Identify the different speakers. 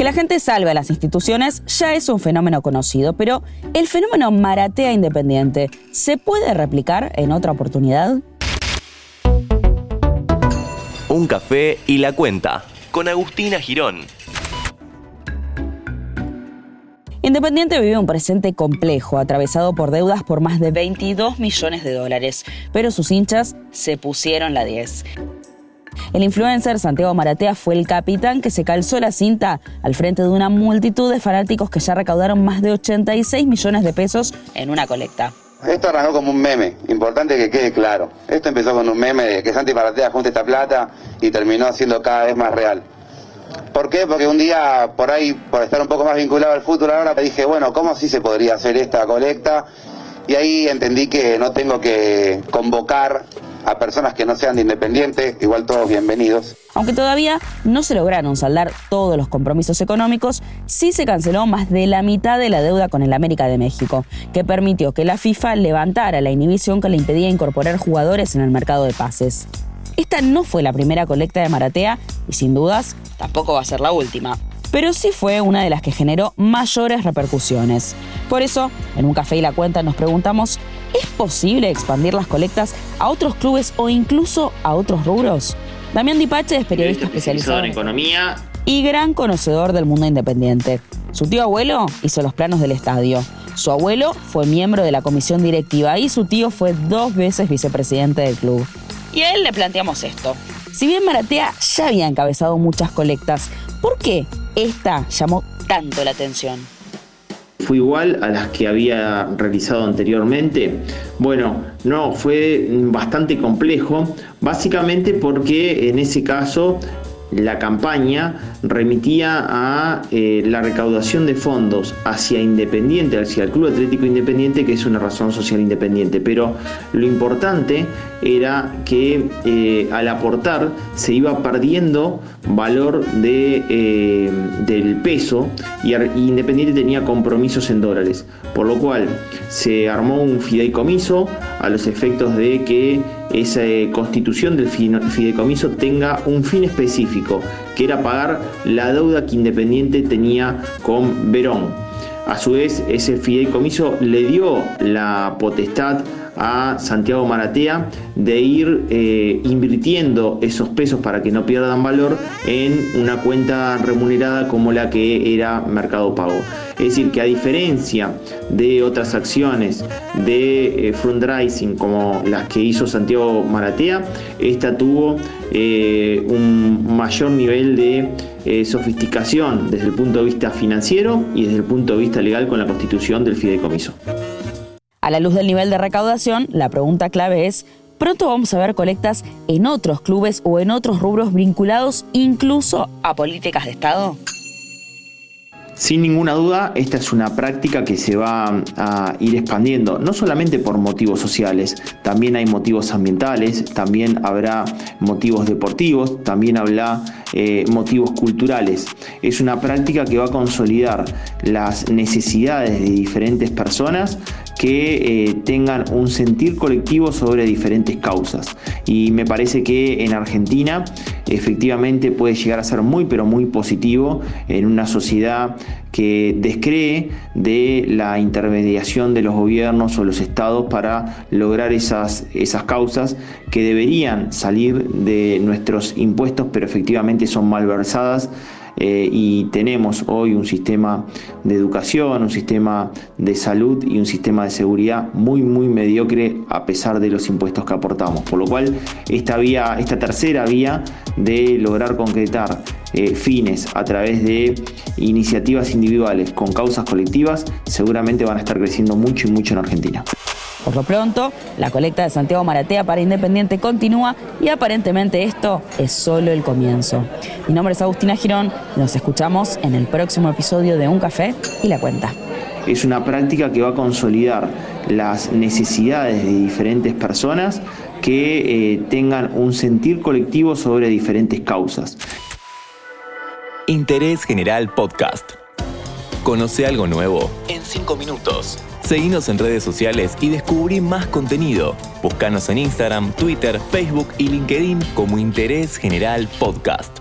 Speaker 1: Que la gente salve a las instituciones ya es un fenómeno conocido, pero ¿el fenómeno Maratea Independiente se puede replicar en otra oportunidad?
Speaker 2: Un café y la cuenta, con Agustina Girón.
Speaker 1: Independiente vive un presente complejo, atravesado por deudas por más de 22 millones de dólares, pero sus hinchas se pusieron la 10. El influencer Santiago Maratea fue el capitán que se calzó la cinta al frente de una multitud de fanáticos que ya recaudaron más de 86 millones de pesos en una colecta.
Speaker 3: Esto arrancó como un meme, importante que quede claro. Esto empezó con un meme de que Santi Maratea junte esta plata y terminó siendo cada vez más real. ¿Por qué? Porque un día, por ahí, por estar un poco más vinculado al fútbol ahora, dije, bueno, ¿cómo sí se podría hacer esta colecta? Y ahí entendí que no tengo que convocar a personas que no sean de Independiente, igual todos bienvenidos.
Speaker 1: Aunque todavía no se lograron saldar todos los compromisos económicos, sí se canceló más de la mitad de la deuda con el América de México, que permitió que la FIFA levantara la inhibición que le impedía incorporar jugadores en el mercado de pases. Esta no fue la primera colecta de Maratea y sin dudas tampoco va a ser la última. Pero sí fue una de las que generó mayores repercusiones. Por eso, en un café y la cuenta nos preguntamos, ¿es posible expandir las colectas a otros clubes o incluso a otros rubros? Damián Dipache es periodista especializado en
Speaker 4: economía
Speaker 1: y gran conocedor del mundo independiente. Su tío abuelo hizo los planos del estadio. Su abuelo fue miembro de la comisión directiva y su tío fue dos veces vicepresidente del club. Y a él le planteamos esto. Si bien Maratea ya había encabezado muchas colectas, ¿por qué esta llamó tanto la atención?
Speaker 4: ¿Fue igual a las que había realizado anteriormente? Bueno, no, fue bastante complejo, básicamente porque en ese caso la campaña remitía a eh, la recaudación de fondos hacia Independiente, hacia el Club Atlético Independiente, que es una razón social independiente. Pero lo importante era que eh, al aportar se iba perdiendo valor de, eh, del peso y Independiente tenía compromisos en dólares. Por lo cual se armó un fideicomiso a los efectos de que esa constitución del fideicomiso tenga un fin específico, que era pagar la deuda que Independiente tenía con Verón. A su vez, ese fideicomiso le dio la potestad a Santiago Maratea de ir eh, invirtiendo esos pesos para que no pierdan valor en una cuenta remunerada como la que era Mercado Pago. Es decir, que a diferencia de otras acciones de eh, fundraising como las que hizo Santiago Maratea, esta tuvo eh, un mayor nivel de sofisticación desde el punto de vista financiero y desde el punto de vista legal con la constitución del fideicomiso.
Speaker 1: A la luz del nivel de recaudación, la pregunta clave es, ¿pronto vamos a ver colectas en otros clubes o en otros rubros vinculados incluso a políticas de Estado?
Speaker 4: Sin ninguna duda, esta es una práctica que se va a ir expandiendo, no solamente por motivos sociales, también hay motivos ambientales, también habrá motivos deportivos, también habrá eh, motivos culturales. Es una práctica que va a consolidar las necesidades de diferentes personas que eh, tengan un sentir colectivo sobre diferentes causas. Y me parece que en Argentina efectivamente puede llegar a ser muy pero muy positivo en una sociedad que descree de la intermediación de los gobiernos o los estados para lograr esas, esas causas que deberían salir de nuestros impuestos pero efectivamente son malversadas eh, y tenemos hoy un sistema de educación, un sistema de salud y un sistema de seguridad muy muy mediocre a pesar de los impuestos que aportamos. Por lo cual esta vía, esta tercera vía de lograr concretar eh, fines a través de iniciativas individuales con causas colectivas seguramente van a estar creciendo mucho y mucho en Argentina.
Speaker 1: Por lo pronto, la colecta de Santiago Maratea para Independiente continúa y aparentemente esto es solo el comienzo. Mi nombre es Agustina Girón y nos escuchamos en el próximo episodio de Un Café y la Cuenta.
Speaker 4: Es una práctica que va a consolidar las necesidades de diferentes personas que eh, tengan un sentir colectivo sobre diferentes causas.
Speaker 2: Interés General Podcast. Conoce algo nuevo en 5 minutos. Seguinos en redes sociales y descubrí más contenido. Búscanos en Instagram, Twitter, Facebook y LinkedIn como Interés General Podcast.